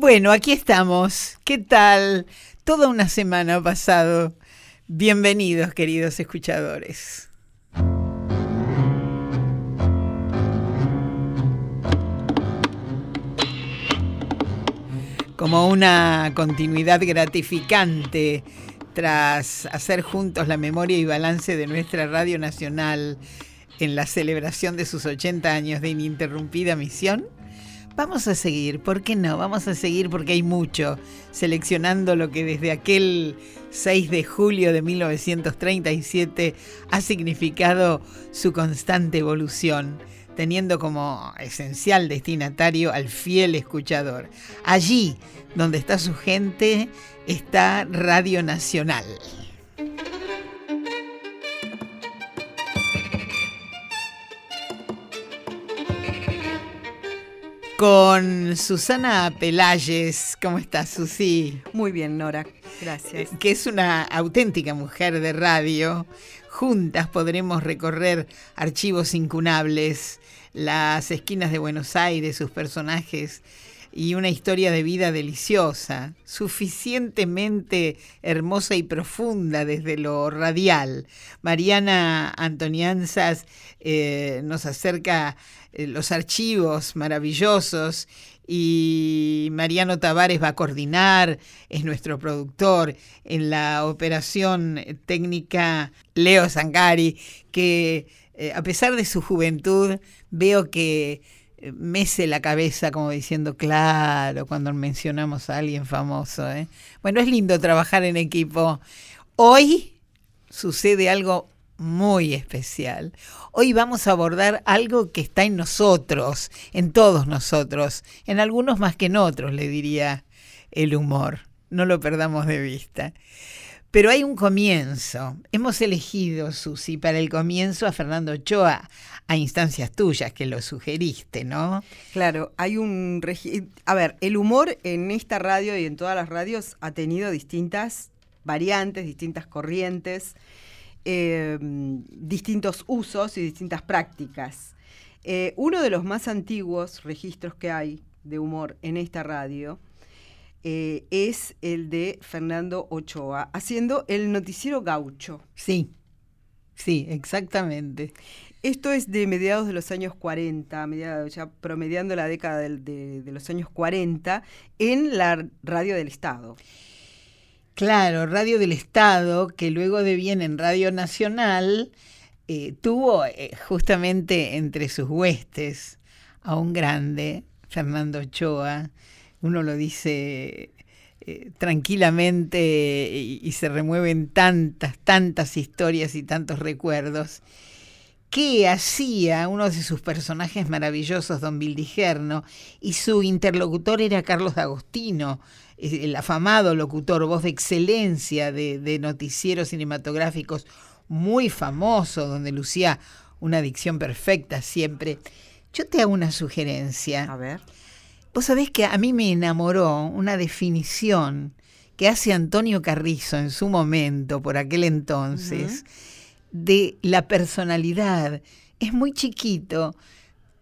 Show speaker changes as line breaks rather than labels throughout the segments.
Bueno, aquí estamos. ¿Qué tal? Toda una semana ha pasado. Bienvenidos, queridos escuchadores. Como una continuidad gratificante tras hacer juntos la memoria y balance de nuestra Radio Nacional en la celebración de sus 80 años de ininterrumpida misión, Vamos a seguir, ¿por qué no? Vamos a seguir porque hay mucho, seleccionando lo que desde aquel 6 de julio de 1937 ha significado su constante evolución, teniendo como esencial destinatario al fiel escuchador. Allí donde está su gente está Radio Nacional. Con Susana Pelayes. ¿Cómo estás, Susi?
Muy bien, Nora. Gracias.
Que es una auténtica mujer de radio. Juntas podremos recorrer archivos incunables, las esquinas de Buenos Aires, sus personajes y una historia de vida deliciosa, suficientemente hermosa y profunda desde lo radial. Mariana Antonianzas eh, nos acerca eh, los archivos maravillosos y Mariano Tavares va a coordinar, es nuestro productor en la operación técnica Leo Zangari, que eh, a pesar de su juventud veo que eh, mece la cabeza como diciendo, claro, cuando mencionamos a alguien famoso. Bueno, es lindo trabajar en equipo. Hoy sucede algo muy especial. Hoy vamos a abordar algo que está en nosotros, en todos nosotros, en algunos más que en otros, le diría el humor. No lo perdamos de vista. Pero hay un comienzo. Hemos elegido, Susi, para el comienzo a Fernando Ochoa, a instancias tuyas que lo sugeriste, ¿no?
Claro, hay un... A ver, el humor en esta radio y en todas las radios ha tenido distintas variantes, distintas corrientes. Em, distintos usos y distintas prácticas. Eh, uno de los más antiguos registros que hay de humor en esta radio eh, es el de Fernando Ochoa, haciendo el noticiero gaucho.
Sí, sí, exactamente.
Esto es de mediados de los años 40, ya promediando la década de los años 40, en la radio del Estado.
Claro, Radio del Estado, que luego de bien en Radio Nacional, eh, tuvo eh, justamente entre sus huestes a un grande, Fernando Ochoa, uno lo dice eh, tranquilamente y, y, se remueven tantas, tantas historias y tantos recuerdos, que hacía uno de sus personajes maravillosos, don Bildigerno, y su interlocutor era Carlos D'Agostino, el afamado locutor, voz de excelencia de, noticieros cinematográficos, muy famoso, donde lucía una dicción perfecta siempre. Yo te hago una sugerencia.
A ver.
Vos sabés que a mí me enamoró una definición que hace Antonio Carrizo en su momento, por aquel entonces, de la personalidad. Es muy chiquito,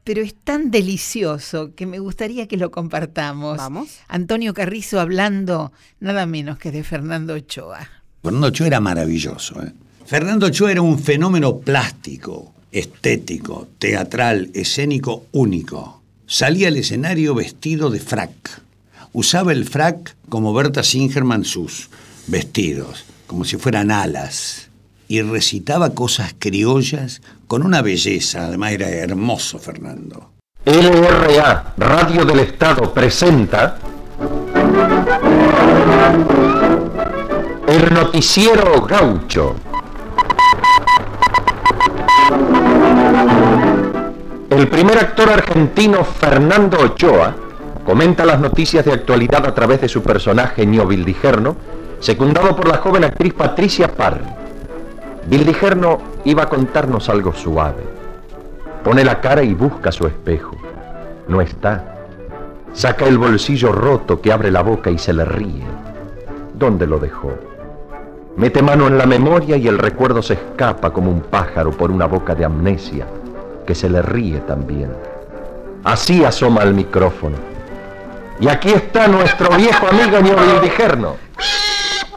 pero es tan delicioso que me gustaría que lo compartamos.
Vamos.
Antonio Carrizo hablando nada menos que de Fernando Ochoa.
Fernando Ochoa era maravilloso. ¿eh? Fernando Ochoa era un fenómeno plástico, estético, teatral, escénico único. Salía al escenario vestido de frac. Usaba el frac como Berta Singerman sus vestidos, como si fueran alas y recitaba cosas criollas con una belleza, además era hermoso Fernando.
LRA, Radio del Estado, presenta el noticiero gaucho. El primer actor argentino, Fernando Ochoa, comenta las noticias de actualidad a través de su personaje Nio Vildigerno, secundado por la joven actriz Patricia Parr. Bildigerno iba a contarnos algo suave. Pone la cara y busca su espejo. No está. Saca el bolsillo roto que abre la boca y se le ríe. ¿Dónde lo dejó? Mete mano en la memoria y el recuerdo se escapa como un pájaro por una boca de amnesia que se le ríe también. Así asoma al micrófono. Y aquí está nuestro viejo amigo Vildigerno.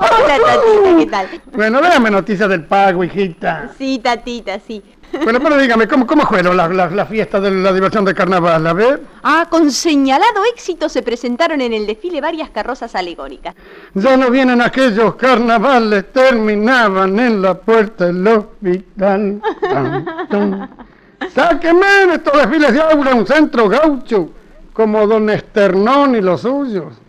Hola, tatita, ¿qué tal?
Bueno, déjame noticias del pago, hijita.
Sí, tatita, sí.
Bueno, pero dígame, ¿cómo, cómo fueron las la, la fiestas de la diversión de carnaval? A ver.
Ah, con señalado éxito se presentaron en el desfile varias carrozas alegóricas.
Ya no vienen aquellos carnavales, terminaban en la puerta del hospital. Tan, tan. Sáqueme de estos desfiles de aura un centro gaucho, como don Esternón y los suyos.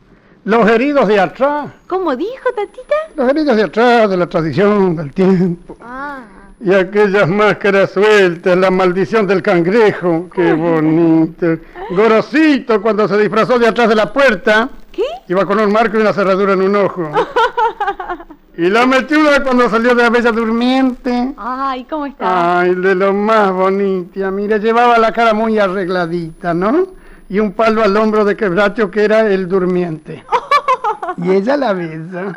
Los heridos de atrás,
¿Cómo dijo, tatita?
los heridos de atrás, de la tradición, del tiempo.
Ah.
Y aquellas máscaras sueltas, la maldición del cangrejo, qué bonito. Gorosito cuando se disfrazó de atrás de la puerta,
¿Qué?
iba con un marco y una cerradura en un ojo. Y la mechuda cuando salió de la bella durmiente.
Ay, ¿cómo está?
Ay, de lo más bonita. Mira, llevaba la cara muy arregladita, ¿no? Y un palo al hombro de quebracho que era el durmiente. Y ella la besa.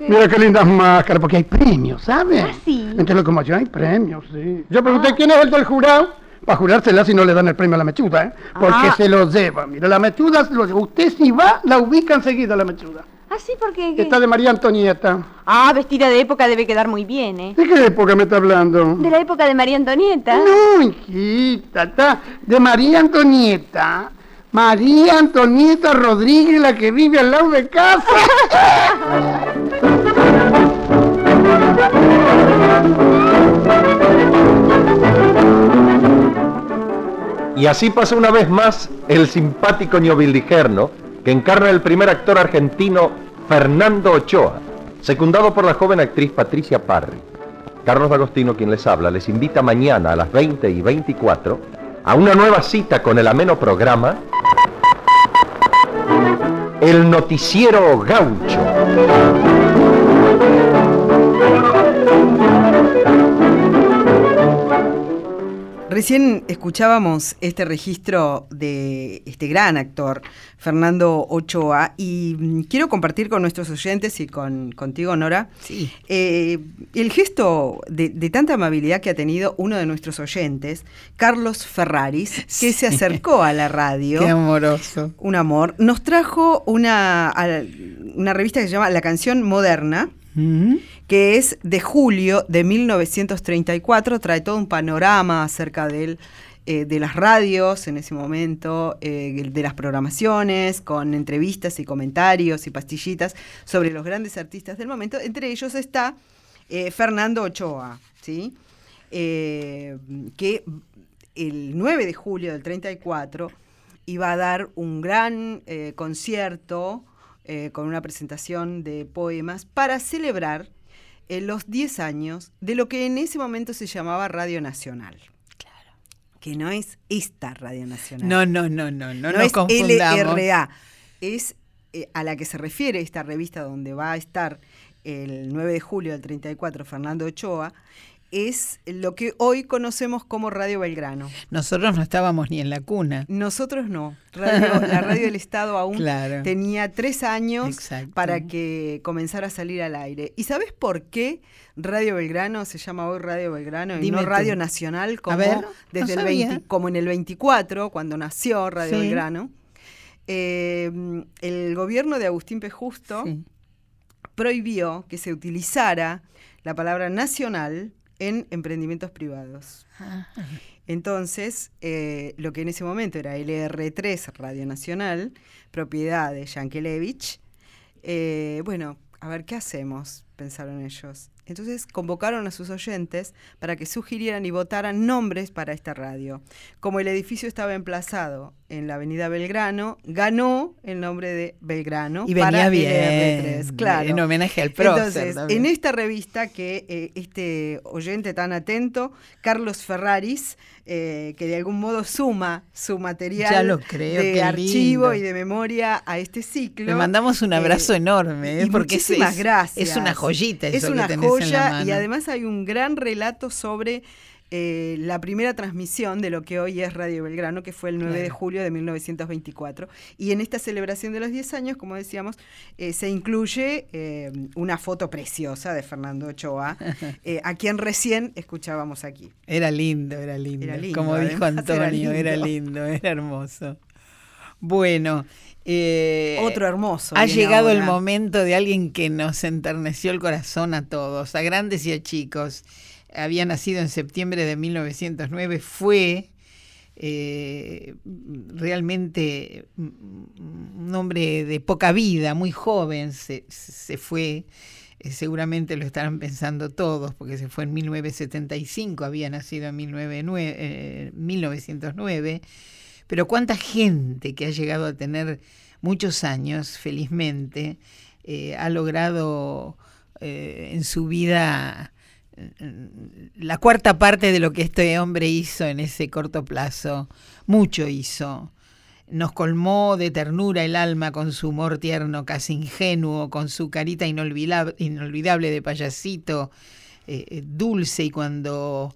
Mira qué lindas máscaras, porque hay premios, ¿sabes?
sí?
Entre locomoción hay premios, sí. Yo pregunté quién es el del jurado, para jurársela si no le dan el premio a la mechuda, ¿eh? Porque
Ah.
se lo lleva. Mira, la mechuda, usted si va, la ubica enseguida la mechuda.
Ah, sí, porque...
Está de María Antonieta.
Ah, vestida de época debe quedar muy bien, ¿eh?
¿De qué época me está hablando?
De la época de María Antonieta.
No, hijita, está de María Antonieta. María Antonieta Rodríguez, la que vive al lado de casa.
Y así pasa una vez más el simpático Vildigerno, que encarna el primer actor argentino Fernando Ochoa, secundado por la joven actriz Patricia Parry. Carlos D'Agostino, quien les habla, les invita mañana a las 20 y 24 a una nueva cita con el ameno programa El Noticiero Gaucho.
Recién escuchábamos este registro de este gran actor, Fernando Ochoa, y mm, quiero compartir con nuestros oyentes y con contigo, Nora,
Sí.
eh, el gesto de, de tanta amabilidad que ha tenido uno de nuestros oyentes, Carlos Ferraris, que se acercó a la radio.
Qué amoroso.
Un amor. Nos trajo una, una revista que se llama La Canción Moderna, Que es de julio de 1934, trae todo un panorama acerca del, eh, de las radios en ese momento, eh, de las programaciones, con entrevistas y comentarios y pastillitas sobre los grandes artistas del momento. Entre ellos está eh, Fernando Ochoa, ¿sí? Que el 9 de julio del 34 iba a dar un gran concierto eh, con una presentación de poemas para celebrar eh, los 10 años de lo que en ese momento se llamaba Radio Nacional. Claro. Que no es esta Radio Nacional.
No, no, no, no, no,
No,
nos
es
confundamos.
LRA. Es eh, a la que se refiere esta revista donde va a estar el 9 de julio del 34 Fernando Ochoa. Es lo que hoy conocemos como Radio Belgrano.
Nosotros no estábamos ni en la cuna.
Nosotros no. Radio- la radio del Estado aún
Claro.
tenía tres años
Exacto.
para que comenzara a salir al aire. ¿Y sabes por qué Radio Belgrano se llama hoy Radio Belgrano y
Dime
no
tú.
Radio Nacional como,
ver, no
desde el
sabía.
20 como en el 24, cuando nació Radio
Sí.
Belgrano? Eh, el gobierno de Agustín P. Justo
Sí.
prohibió que se utilizara la palabra nacional en emprendimientos privados. Entonces, eh, lo que en ese momento era LR3, Radio Nacional, propiedad de Yankelevich, eh, bueno, a ver, ¿qué hacemos? Pensaron ellos. Entonces convocaron a sus oyentes para que sugirieran y votaran nombres para esta radio. Como el edificio estaba emplazado en la avenida Belgrano, ganó el nombre de Belgrano
Y venía
para
bien.
LR3, claro.
En homenaje al prócer
Entonces,
también.
en esta revista que eh, este oyente tan atento, Carlos Ferraris, eh, que de algún modo suma su material
Ya lo creo,
de archivo
lindo.
y de memoria a este ciclo.
Le mandamos un abrazo
Eh,
enorme,
y
porque es-
muchísimas
es,
gracias.
es una joyita
Es
eso
una
que tenés en la
joya y además hay un gran relato sobre eh, la primera transmisión de lo que hoy es Radio Belgrano, que fue el 9 de julio de 1924. Y en esta celebración de los 10 años, como decíamos, eh, se incluye eh, una foto preciosa de Fernando Ochoa, a quien recién escuchábamos aquí.
Era lindo, era lindo.
Era lindo,
Como dijo
además, era
Antonio, era
lindo.
lindo, era hermoso. Bueno. eh,
Otro hermoso.
Ha llegado el momento de alguien que nos enterneció el corazón a todos, a grandes y a chicos. Había nacido en septiembre de 1909, fue eh, realmente un hombre de poca vida, muy joven, se, se fue. Eh, seguramente lo estarán pensando todos, porque se fue en 1975, había nacido en 1909, eh, 1909. Pero cuánta gente que ha llegado a tener muchos años, felizmente, eh, ha logrado en su vida la cuarta parte de lo que este hombre hizo en ese corto plazo. Mucho hizo. Nos colmó de ternura el alma con su humor tierno, casi ingenuo, con su carita inolvidable, inolvidable de payasito, eh, eh, dulce y cuando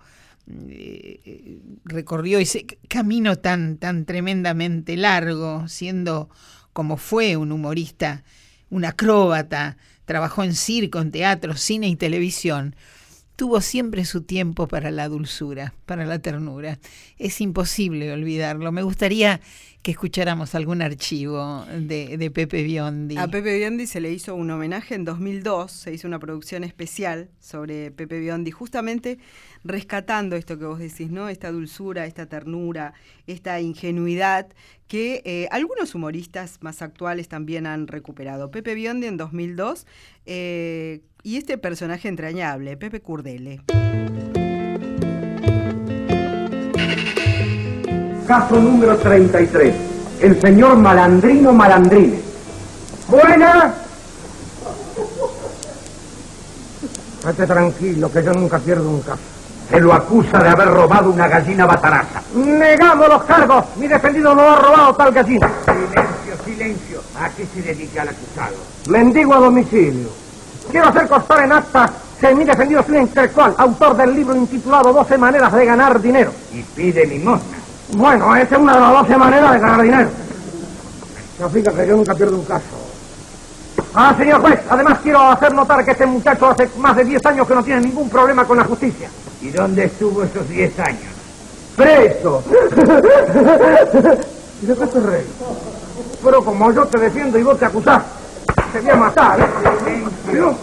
eh, recorrió ese camino tan, tan tremendamente largo, siendo como fue un humorista, un acróbata, trabajó en circo, en teatro, cine y televisión, tuvo siempre su tiempo para la dulzura, para la ternura. Es imposible olvidarlo. Me gustaría que escucháramos algún archivo de, Pepe Biondi.
A Pepe Biondi se le hizo un homenaje en 2002, se hizo una producción especial sobre Pepe Biondi, justamente rescatando esto que vos decís, ¿no? Esta dulzura, esta ternura, esta ingenuidad que eh, algunos humoristas más actuales también han recuperado. Pepe Biondi en 2002 eh, y este personaje entrañable, Pepe Curdele.
Caso número 33. El señor Malandrino Malandrines. Buena. Estate tranquilo, que yo nunca pierdo un caso.
Se lo acusa de haber robado una gallina bataraza.
Negamos los cargos. Mi defendido no ha robado tal gallina.
Silencio, silencio. ¿A qué se dedica el acusado?
Mendigo a domicilio. Quiero hacer constar en acta que mi defendido es un intelectual, autor del libro intitulado 12 maneras de ganar dinero.
Y pide limosna.
Bueno, esa es una de las 12 maneras de ganar dinero. No fija que yo nunca pierdo un caso. Ah, señor juez, además quiero hacer notar que este muchacho hace más de 10 años que no tiene ningún problema con la justicia.
¿Y dónde estuvo esos 10 años?
¡Preso! ¿Y de qué te reís? Pero como yo te defiendo y vos te acusás, te voy a matar, ¿eh?
Silencio.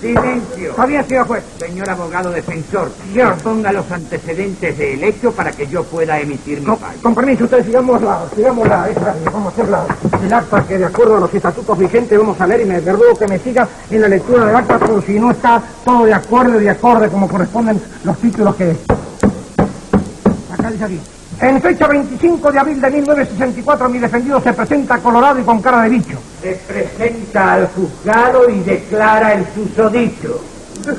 Silencio.
Está bien, señor juez.
Señor abogado defensor,
Ya.
ponga los antecedentes del hecho para que yo pueda emitir mi
Con,
fallo.
con permiso, ustedes sigamos la, sigamos la, esa, vamos a hacer la, el acta que de acuerdo a los estatutos vigentes vamos a leer y me ruego que me siga en la lectura del acta por si no está todo de acuerdo y de acorde como corresponden los títulos que... Acá dice aquí. En fecha 25 de abril de 1964 mi defendido se presenta colorado y con cara de bicho.
Se presenta al juzgado y declara el susodicho.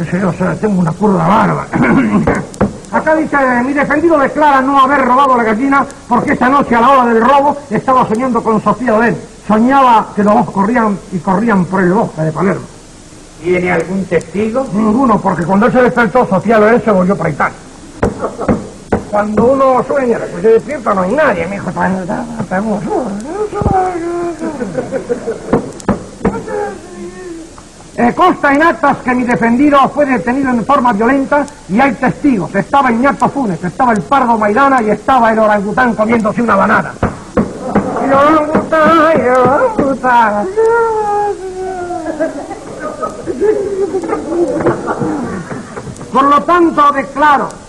Ese yo, sea, tengo una curva barba. Acá dice, mi defendido declara no haber robado la gallina porque esa noche a la hora del robo estaba soñando con Sofía Oden. Soñaba que los dos corrían y corrían por el bosque de Palermo.
¿Tiene algún testigo?
Ninguno, porque cuando él se despertó, Sofía Loren se volvió para Italia. Cuando uno sueña, después se despierta, no hay nadie, mi hijo. Eh, consta en actas que mi defendido fue detenido en forma violenta y hay testigos. Estaba Iñato Funes, estaba el Pardo Maidana y estaba el orangután comiéndose una banana. El el orangután. Por lo tanto, declaro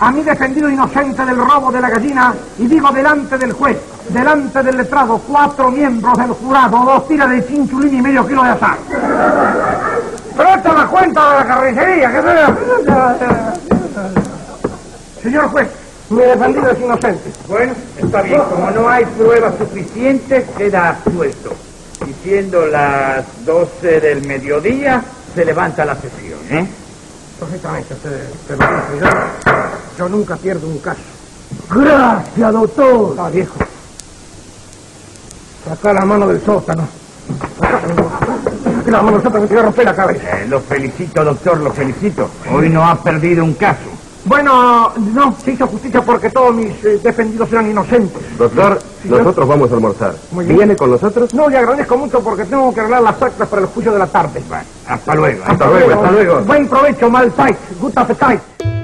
a mi defendido inocente del robo de la gallina y digo delante del juez, delante del letrado, cuatro miembros del jurado, dos tiras de chinchulín y medio kilo de azar. Pero esta es la cuenta de la carnicería, que se... Señor juez, mi defendido es inocente.
Bueno, está bien. Como no hay pruebas suficientes, queda absuelto. Y siendo las 12 del mediodía, se levanta la sesión, ¿eh?
Perfectamente, usted, usted lo yo, nunca pierdo un caso. Gracias, doctor. Ah, viejo. Saca la mano del sótano. Saca la mano del sótano que te voy a romper la cabeza.
Eh, Lo felicito, doctor, lo felicito. Hoy no ha perdido un caso.
Bueno, no, se hizo justicia porque todos mis eh, defendidos eran inocentes.
Doctor, nosotros vamos a almorzar.
Muy bien.
¿Viene con nosotros?
No, le agradezco mucho porque tengo que arreglar las actas para el juicio de la tarde.
Hasta luego.
Hasta luego, hasta luego.
Buen provecho, mal fight. Good appetite.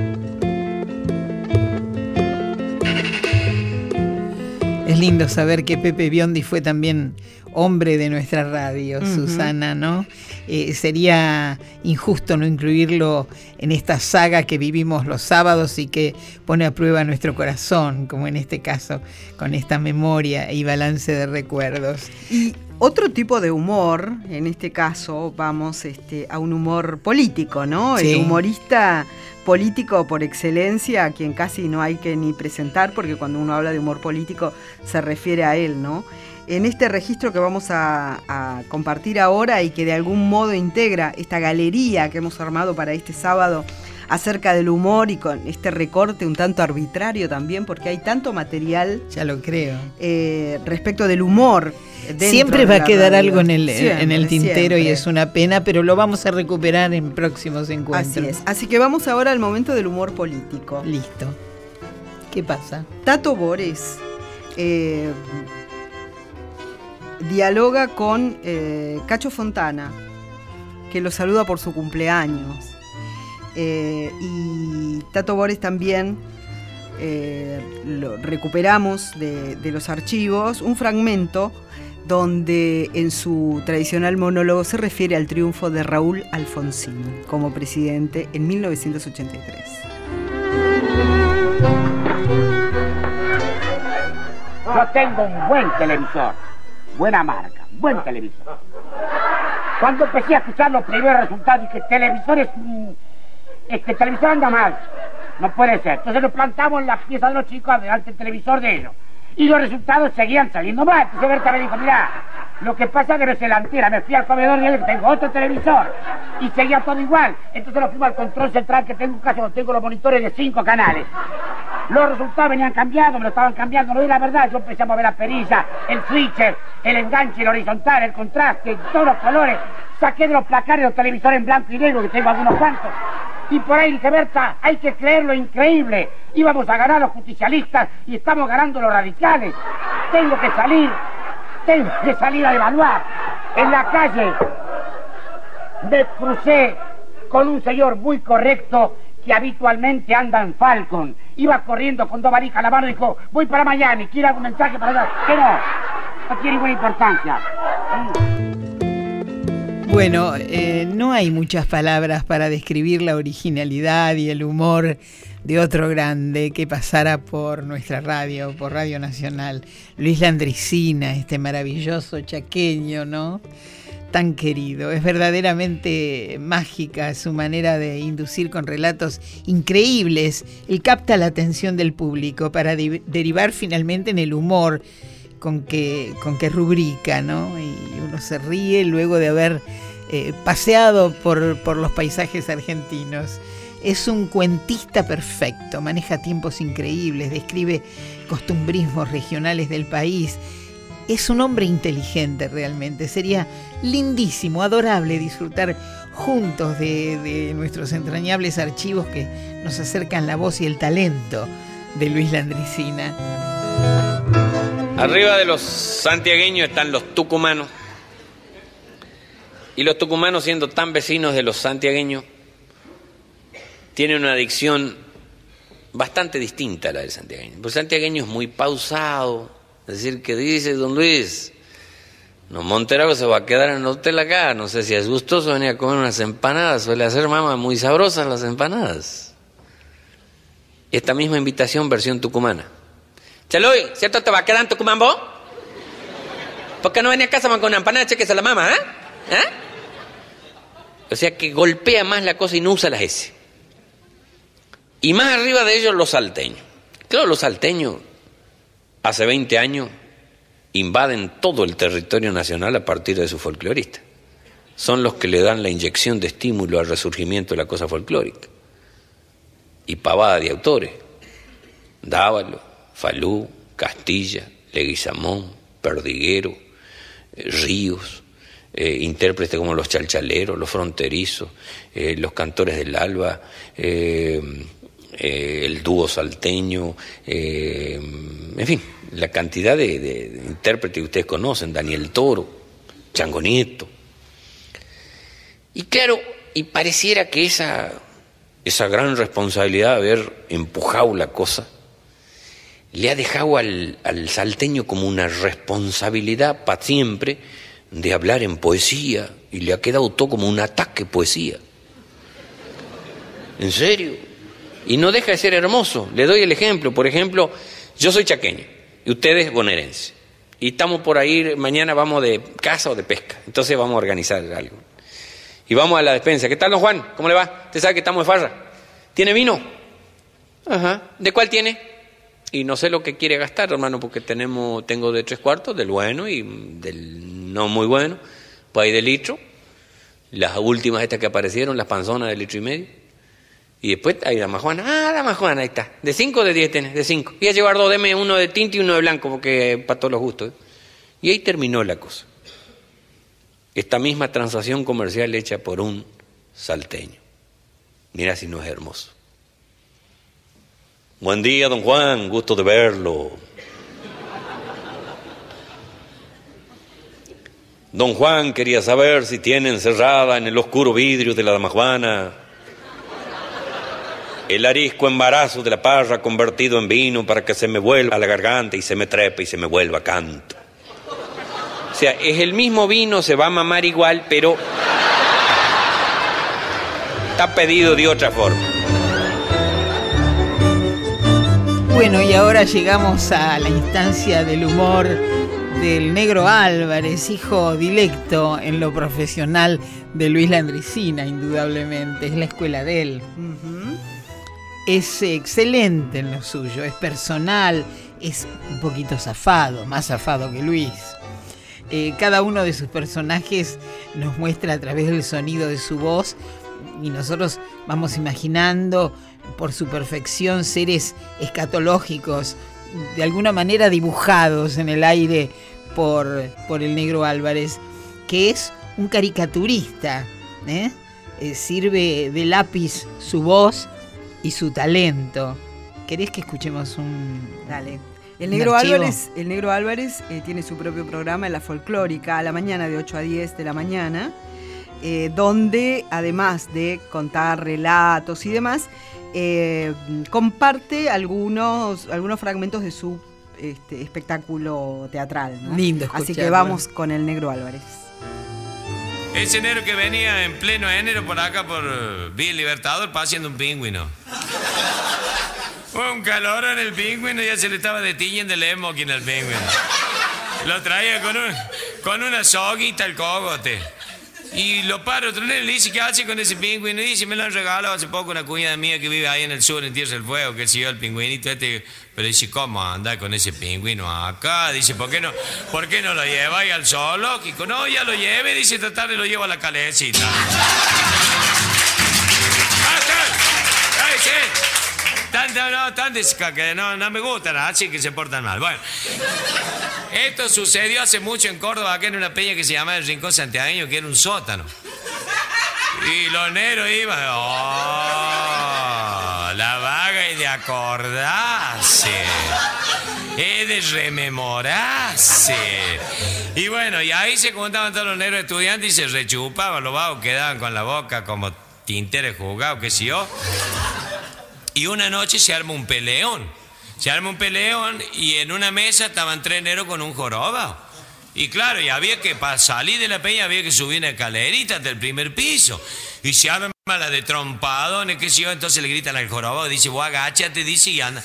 Es lindo saber que Pepe Biondi fue también hombre de nuestra radio, Susana, ¿no? Eh, sería injusto no incluirlo en esta saga que vivimos los sábados y que pone a prueba nuestro corazón, como en este caso, con esta memoria y balance de recuerdos.
Y otro tipo de humor, en este caso vamos este, a un humor político, ¿no? El humorista político por excelencia, a quien casi no hay que ni presentar, porque cuando uno habla de humor político se refiere a él, ¿no? En este registro que vamos a, compartir ahora y que de algún modo integra esta galería que hemos armado para este sábado acerca del humor y con este recorte un tanto arbitrario también, porque hay tanto material.
Ya lo creo.
Eh, respecto del humor.
Siempre va a quedar algo en el, en el tintero y es una pena, pero lo vamos a recuperar en próximos encuentros.
Así es. Así que vamos ahora al momento del humor político.
Listo. ¿Qué pasa?
Tato Bores. Eh, dialoga con eh, Cacho Fontana, que lo saluda por su cumpleaños. Eh, y Tato Bores también eh, lo recuperamos de, de, los archivos un fragmento donde en su tradicional monólogo se refiere al triunfo de Raúl Alfonsín como presidente en 1983.
Yo tengo un buen televisor buena marca, buen televisor. Cuando empecé a escuchar los primeros resultados, dije, televisores, este televisor anda mal, no puede ser. Entonces nos plantamos en la pieza de los chicos delante del televisor de ellos. Y los resultados seguían saliendo mal. Entonces Berta me dijo, mira, lo que pasa es que no se la entera. Me fui al comedor y tengo otro televisor. Y seguía todo igual. Entonces lo fuimos al control central que tengo un caso, tengo los monitores de cinco canales. Los resultados venían cambiando, me lo estaban cambiando. No es la verdad, yo empecé a mover la perilla, el switcher, el enganche, el horizontal, el contraste, todos los colores. Saqué de los placares los televisores en blanco y negro, que tengo algunos cuantos. Y por ahí dije, Berta, hay que creer lo increíble. Íbamos a ganar los justicialistas y estamos ganando los radicales. Tengo que salir, tengo que salir a evaluar. En la calle me crucé con un señor muy correcto que habitualmente anda en Falcon. Iba corriendo con dos varijas a la mano y dijo, voy para Miami, ¿quiere algún mensaje para allá? Que no, no tiene ninguna importancia.
Bueno, eh, no hay muchas palabras para describir la originalidad y el humor de otro grande que pasara por nuestra radio, por Radio Nacional. Luis Landricina, este maravilloso chaqueño, ¿no? Tan querido. Es verdaderamente mágica su manera de inducir con relatos increíbles. Él capta la atención del público para derivar finalmente en el humor con que, con que rubrica, ¿no? Y uno se ríe luego de haber eh, paseado por, por los paisajes argentinos. Es un cuentista perfecto, maneja tiempos increíbles, describe costumbrismos regionales del país es un hombre inteligente realmente. Sería lindísimo, adorable disfrutar juntos de, nuestros entrañables archivos que nos acercan la voz y el talento de Luis Landricina.
Arriba de los santiagueños están los tucumanos. Y los tucumanos, siendo tan vecinos de los santiagueños, tienen una adicción bastante distinta a la del santiagueño. el santiagueño es muy pausado, es decir, que dice don Luis, no, Monterago se va a quedar en el hotel acá, no sé si es gustoso venir a comer unas empanadas, suele hacer mamá muy sabrosas las empanadas. Esta misma invitación versión tucumana. Chaloy, ¿cierto te va a quedar en Tucumán vos? ¿Por qué no venía a casa con una empanada? Chequese la mamá, ¿eh? ¿eh? O sea que golpea más la cosa y no usa las S. Y más arriba de ellos los salteños. Claro, los salteños hace 20 años invaden todo el territorio nacional a partir de su folclorista. Son los que le dan la inyección de estímulo al resurgimiento de la cosa folclórica. Y pavada de autores. Dávalo, Falú, Castilla, Leguizamón, Perdiguero, eh, Ríos, eh, intérpretes como los chalchaleros, los fronterizos, eh, los cantores del alba, el dúo salteño, en fin, la cantidad de, intérpretes que ustedes conocen, Daniel Toro, Chango Nieto. Y claro, y pareciera que esa, esa gran responsabilidad de haber empujado la cosa le ha dejado al, al salteño como una responsabilidad para siempre de hablar en poesía y le ha quedado todo como un ataque poesía. ¿En serio? Y no deja de ser hermoso. Le doy el ejemplo. Por ejemplo, yo soy chaqueño y ustedes bonaerenses. Y estamos por ahí, mañana vamos de casa o de pesca. Entonces vamos a organizar algo. Y vamos a la despensa. ¿Qué tal, don Juan? ¿Cómo le va? ¿Usted sabe que estamos de farra? ¿Tiene vino? Ajá. ¿De cuál tiene? Y no sé lo que quiere gastar, hermano, porque tenemos, tengo de tres cuartos, del bueno y del no muy bueno. Pues hay de litro. Las últimas estas que aparecieron, las panzonas de litro y medio. Y después hay dama Juana. Ah, dama Juana, ahí está. ¿De cinco o de diez tenés? De cinco. Y a llevar dos, deme uno de tinta y uno de blanco, porque para todos los gustos. Y ahí terminó la cosa. Esta misma transacción comercial hecha por un salteño. Mira si no es hermoso. Buen día, don Juan, gusto de verlo. Don Juan quería saber si tiene encerrada en el oscuro vidrio de la dama Juana el arisco embarazo de la parra convertido en vino para que se me vuelva a la garganta y se me trepe y se me vuelva canto. O sea, es el mismo vino, se va a mamar igual, pero está pedido de otra forma.
Bueno, y ahora llegamos a la instancia del humor del negro Álvarez, hijo dilecto en lo profesional de Luis Landricina, indudablemente, es la escuela de él. Es excelente en lo suyo, es personal, es un poquito zafado, más zafado que Luis. Eh, cada uno de sus personajes nos muestra a través del sonido de su voz y nosotros vamos imaginando por su perfección seres escatológicos, de alguna manera dibujados en el aire por, por el negro Álvarez, que es un caricaturista. ¿eh? Eh, sirve de lápiz su voz y su talento. ¿Querés que escuchemos un...
Dale. El negro, Álvarez, el negro Álvarez eh, tiene su propio programa en la folclórica a la mañana de 8 a 10 de la mañana, eh, donde además de contar relatos y demás, eh, comparte algunos, algunos fragmentos de su este, espectáculo teatral.
Lindo.
Así que vamos con el negro Álvarez.
Ese enero que venía en pleno enero por acá por Vía Libertador, haciendo un pingüino. Fue un calor en el pingüino, ya se le estaba detiñendo el smoking al pingüino. Lo traía con, un, con una soguita al cogote. Y lo paro otro y le dice, ¿qué hace con ese pingüino? Y dice, me lo han regalado hace poco una cuñada mía que vive ahí en el sur, en Tierra del Fuego, que siguió el pingüinito este. Pero dice, ¿cómo anda con ese pingüino acá? Dice, ¿por qué no, ¿por qué no lo lleva ahí al zoológico? No, ya lo lleve, dice, tratar de lo lleva a la calecita. Tan que no, no me gustan, así que se portan mal. Bueno, esto sucedió hace mucho en Córdoba, acá en una peña que se llama el Rincón Santiagueño, que era un sótano. Y los negros iban, oh, la vaga y de acordarse, es de rememorarse. Y bueno, y ahí se contaban todos los negros estudiantes y se rechupaban, los vagos quedaban con la boca como tinteres jugados, qué sé yo. Y una noche se arma un peleón. Se arma un peleón y en una mesa estaban tres negros con un joroba. Y claro, y había que, para salir de la peña, había que subir una escalerita hasta el primer piso. Y se arma la de trompadones, qué sé yo, entonces le gritan al jorobado, dice, vos agáchate, dice, y anda.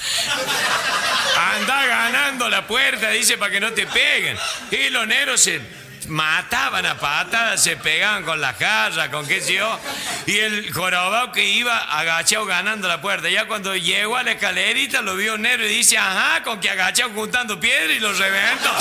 Anda ganando la puerta, dice, para que no te peguen. Y los negros se mataban a patadas, se pegaban con la jarra, con qué sé yo. Y el jorobado que iba agachado ganando la puerta. Ya cuando llegó a la escalerita lo vio negro y dice, ajá, con que agachado juntando piedra y lo reventó.